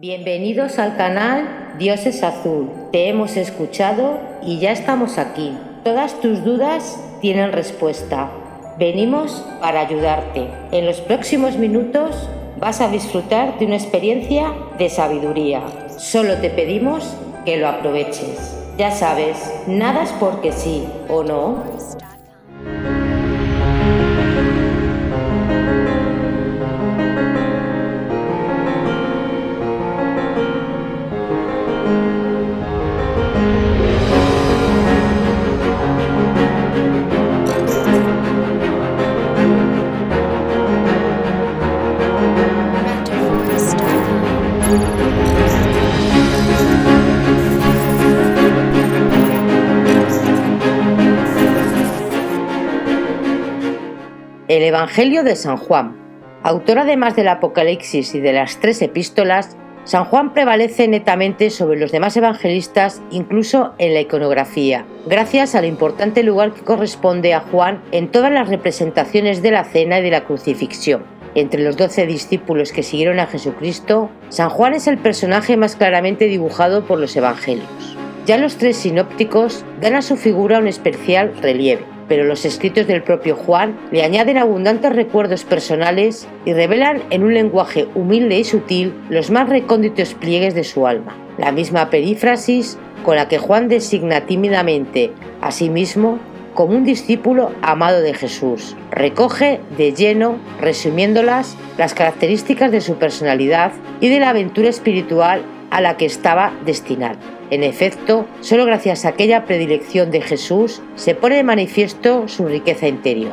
Bienvenidos al canal Dios es Azul. Te hemos escuchado y ya estamos aquí. Todas tus dudas tienen respuesta. Venimos para ayudarte. En los próximos minutos vas a disfrutar de una experiencia de sabiduría. Solo te pedimos que lo aproveches. Ya sabes, nada es porque sí o no. El Evangelio de San Juan. Autor además del Apocalipsis y de las tres epístolas, San Juan prevalece netamente sobre los demás evangelistas, incluso en la iconografía, gracias al importante lugar que corresponde a Juan en todas las representaciones de la cena y de la crucifixión. Entre los doce discípulos que siguieron a Jesucristo, San Juan es el personaje más claramente dibujado por los evangelios. Ya los tres sinópticos dan a su figura un especial relieve pero los escritos del propio Juan le añaden abundantes recuerdos personales y revelan en un lenguaje humilde y sutil los más recónditos pliegues de su alma. La misma perífrasis con la que Juan designa tímidamente a sí mismo como un discípulo amado de Jesús. Recoge de lleno, resumiéndolas, las características de su personalidad y de la aventura espiritual a la que estaba destinado. En efecto, solo gracias a aquella predilección de Jesús se pone de manifiesto su riqueza interior.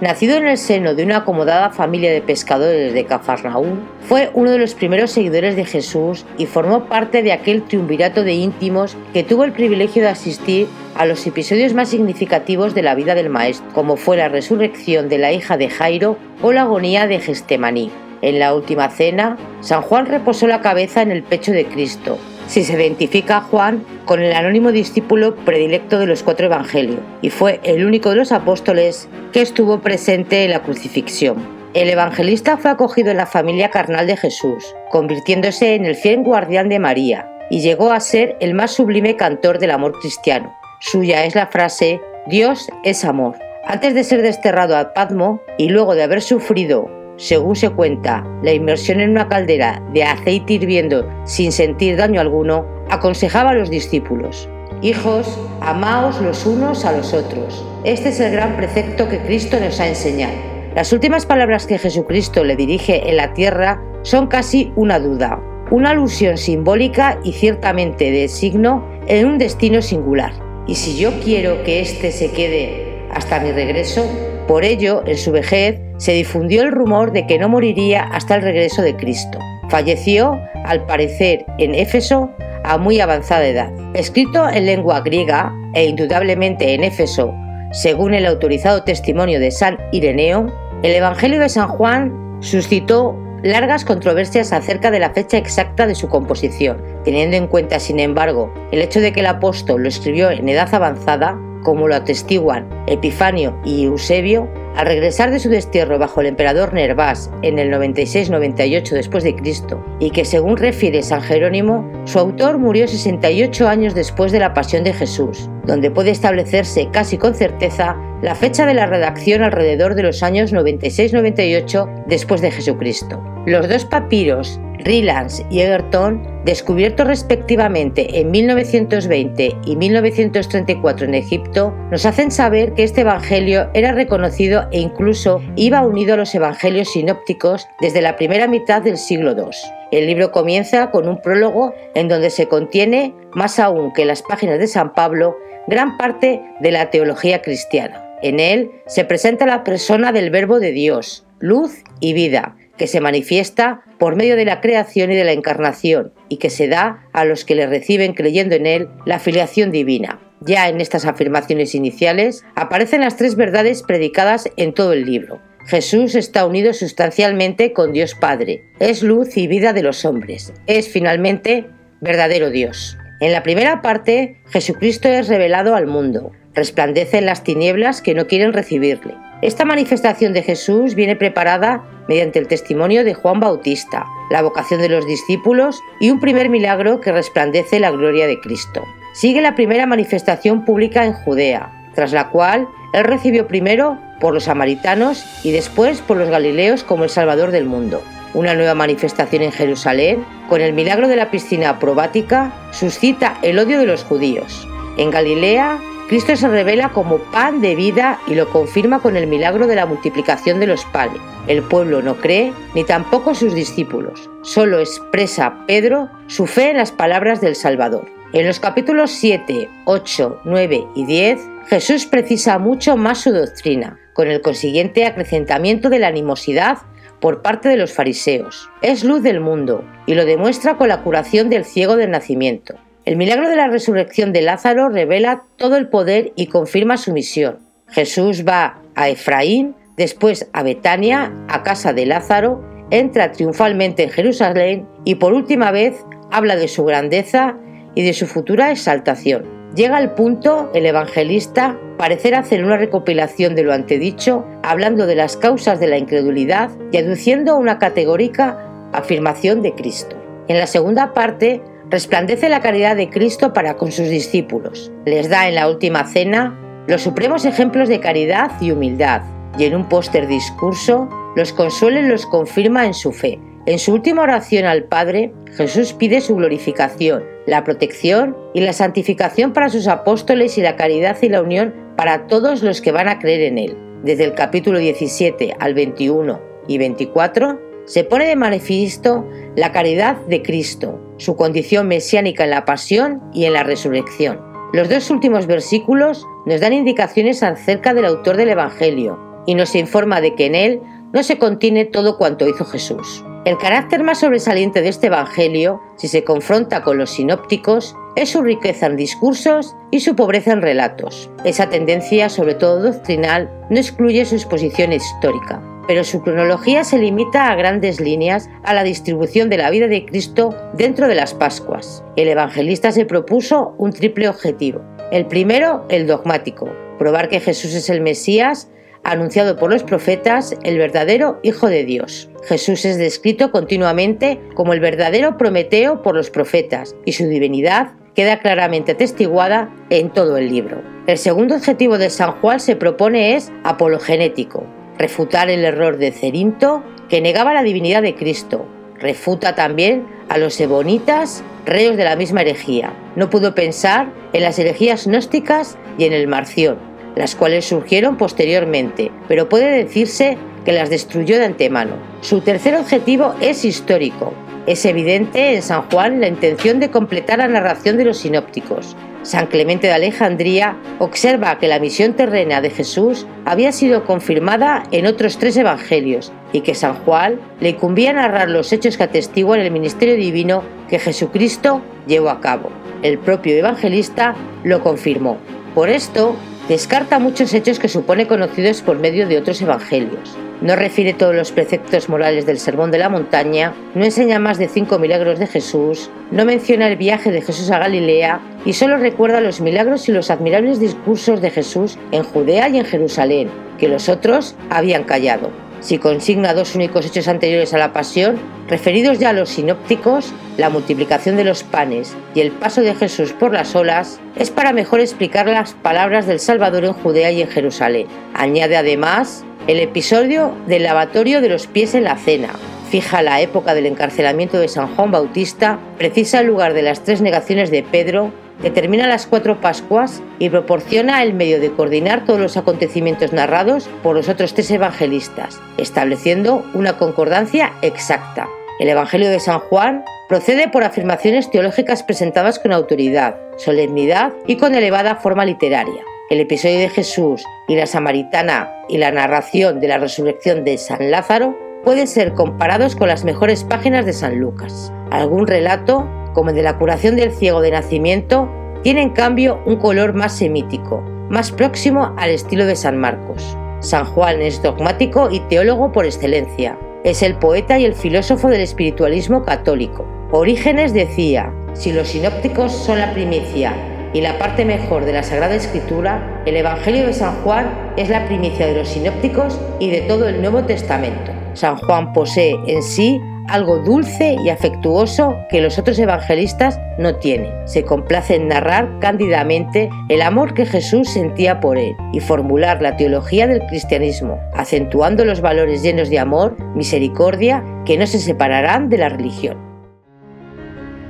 Nacido en el seno de una acomodada familia de pescadores de Cafarnaúm, fue uno de los primeros seguidores de Jesús y formó parte de aquel triunvirato de íntimos que tuvo el privilegio de asistir a los episodios más significativos de la vida del Maestro, como fue la resurrección de la hija de Jairo o la agonía de Gestemaní. En la última cena, San Juan reposó la cabeza en el pecho de Cristo. Si se identifica a Juan con el anónimo discípulo predilecto de los cuatro evangelios, y fue el único de los apóstoles que estuvo presente en la crucifixión. El evangelista fue acogido en la familia carnal de Jesús, convirtiéndose en el fiel guardián de María, y llegó a ser el más sublime cantor del amor cristiano. Suya es la frase Dios es amor. Antes de ser desterrado a Patmo y luego de haber sufrido según se cuenta, la inmersión en una caldera de aceite hirviendo sin sentir daño alguno, aconsejaba a los discípulos, Hijos, amaos los unos a los otros. Este es el gran precepto que Cristo nos ha enseñado. Las últimas palabras que Jesucristo le dirige en la tierra son casi una duda, una alusión simbólica y ciertamente de signo en un destino singular. Y si yo quiero que éste se quede hasta mi regreso, por ello, en su vejez, se difundió el rumor de que no moriría hasta el regreso de Cristo. Falleció, al parecer, en Éfeso a muy avanzada edad. Escrito en lengua griega e indudablemente en Éfeso, según el autorizado testimonio de San Ireneo, el Evangelio de San Juan suscitó largas controversias acerca de la fecha exacta de su composición, teniendo en cuenta, sin embargo, el hecho de que el apóstol lo escribió en edad avanzada, como lo atestiguan Epifanio y Eusebio, al regresar de su destierro bajo el emperador Nervás en el 96-98 después de Cristo, y que según refiere San Jerónimo, su autor murió 68 años después de la pasión de Jesús, donde puede establecerse casi con certeza la fecha de la redacción alrededor de los años 96-98 después de Jesucristo. Los dos papiros, Rylance y Egerton, descubiertos respectivamente en 1920 y 1934 en Egipto, nos hacen saber que este Evangelio era reconocido e incluso iba unido a los Evangelios sinópticos desde la primera mitad del siglo II. El libro comienza con un prólogo en donde se contiene, más aún que las páginas de San Pablo, gran parte de la teología cristiana. En él se presenta la persona del Verbo de Dios, luz y vida, que se manifiesta por medio de la creación y de la encarnación, y que se da a los que le reciben creyendo en él la filiación divina. Ya en estas afirmaciones iniciales aparecen las tres verdades predicadas en todo el libro. Jesús está unido sustancialmente con Dios Padre, es luz y vida de los hombres, es finalmente verdadero Dios. En la primera parte, Jesucristo es revelado al mundo, resplandece en las tinieblas que no quieren recibirle. Esta manifestación de Jesús viene preparada mediante el testimonio de Juan Bautista, la vocación de los discípulos y un primer milagro que resplandece la gloria de Cristo. Sigue la primera manifestación pública en Judea, tras la cual él recibió primero por los samaritanos y después por los galileos como el Salvador del mundo. Una nueva manifestación en Jerusalén, con el milagro de la piscina probática, suscita el odio de los judíos. En Galilea, Cristo se revela como pan de vida y lo confirma con el milagro de la multiplicación de los panes. El pueblo no cree, ni tampoco sus discípulos. Solo expresa Pedro su fe en las palabras del Salvador. En los capítulos 7, 8, 9 y 10, Jesús precisa mucho más su doctrina, con el consiguiente acrecentamiento de la animosidad por parte de los fariseos. Es luz del mundo y lo demuestra con la curación del ciego del nacimiento. El milagro de la resurrección de Lázaro revela todo el poder y confirma su misión. Jesús va a Efraín, después a Betania, a casa de Lázaro, entra triunfalmente en Jerusalén y por última vez habla de su grandeza y de su futura exaltación. Llega al punto el evangelista parecer hacer una recopilación de lo antedicho, hablando de las causas de la incredulidad y aduciendo una categórica afirmación de Cristo. En la segunda parte resplandece la caridad de Cristo para con sus discípulos. Les da en la última cena los supremos ejemplos de caridad y humildad, y en un póster discurso los consuela y los confirma en su fe. En su última oración al Padre, Jesús pide su glorificación, la protección y la santificación para sus apóstoles y la caridad y la unión para todos los que van a creer en Él. Desde el capítulo 17 al 21 y 24 se pone de manifiesto la caridad de Cristo, su condición mesiánica en la pasión y en la resurrección. Los dos últimos versículos nos dan indicaciones acerca del autor del Evangelio y nos informa de que en él no se contiene todo cuanto hizo Jesús. El carácter más sobresaliente de este Evangelio, si se confronta con los sinópticos, es su riqueza en discursos y su pobreza en relatos. Esa tendencia, sobre todo doctrinal, no excluye su exposición histórica pero su cronología se limita a grandes líneas a la distribución de la vida de Cristo dentro de las Pascuas. El evangelista se propuso un triple objetivo. El primero, el dogmático, probar que Jesús es el Mesías anunciado por los profetas, el verdadero Hijo de Dios. Jesús es descrito continuamente como el verdadero Prometeo por los profetas y su divinidad queda claramente atestiguada en todo el libro. El segundo objetivo de San Juan se propone es apologenético, refutar el error de Cerinto, que negaba la divinidad de Cristo. Refuta también a los ebonitas, reos de la misma herejía. No pudo pensar en las herejías gnósticas y en el marción, las cuales surgieron posteriormente, pero puede decirse que las destruyó de antemano. Su tercer objetivo es histórico. Es evidente en San Juan la intención de completar la narración de los sinópticos, San Clemente de Alejandría observa que la misión terrena de Jesús había sido confirmada en otros tres evangelios y que San Juan le incumbía narrar los hechos que atestiguan el ministerio divino que Jesucristo llevó a cabo. El propio evangelista lo confirmó. Por esto, descarta muchos hechos que supone conocidos por medio de otros evangelios. No refiere todos los preceptos morales del Sermón de la Montaña, no enseña más de cinco milagros de Jesús, no menciona el viaje de Jesús a Galilea y solo recuerda los milagros y los admirables discursos de Jesús en Judea y en Jerusalén, que los otros habían callado. Si consigna dos únicos hechos anteriores a la pasión, referidos ya a los sinópticos, la multiplicación de los panes y el paso de Jesús por las olas, es para mejor explicar las palabras del Salvador en Judea y en Jerusalén. Añade además el episodio del lavatorio de los pies en la cena fija la época del encarcelamiento de San Juan Bautista, precisa el lugar de las tres negaciones de Pedro, determina las cuatro Pascuas y proporciona el medio de coordinar todos los acontecimientos narrados por los otros tres evangelistas, estableciendo una concordancia exacta. El Evangelio de San Juan procede por afirmaciones teológicas presentadas con autoridad, solemnidad y con elevada forma literaria el episodio de Jesús y la samaritana y la narración de la resurrección de San Lázaro pueden ser comparados con las mejores páginas de San Lucas. Algún relato, como el de la curación del ciego de nacimiento, tiene en cambio un color más semítico, más próximo al estilo de San Marcos. San Juan es dogmático y teólogo por excelencia. Es el poeta y el filósofo del espiritualismo católico. Orígenes decía, si los sinópticos son la primicia y la parte mejor de la Sagrada Escritura, el Evangelio de San Juan es la primicia de los sinópticos y de todo el Nuevo Testamento. San Juan posee en sí algo dulce y afectuoso que los otros evangelistas no tienen. Se complace en narrar cándidamente el amor que Jesús sentía por él y formular la teología del cristianismo, acentuando los valores llenos de amor, misericordia, que no se separarán de la religión.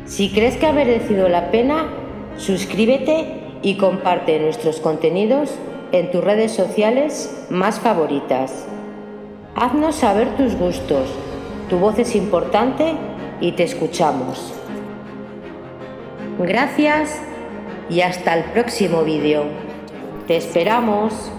Si crees que ha merecido la pena, suscríbete y comparte nuestros contenidos en tus redes sociales más favoritas. Haznos saber tus gustos tu voz es importante y te escuchamos. Gracias y hasta el próximo vídeo. Te esperamos.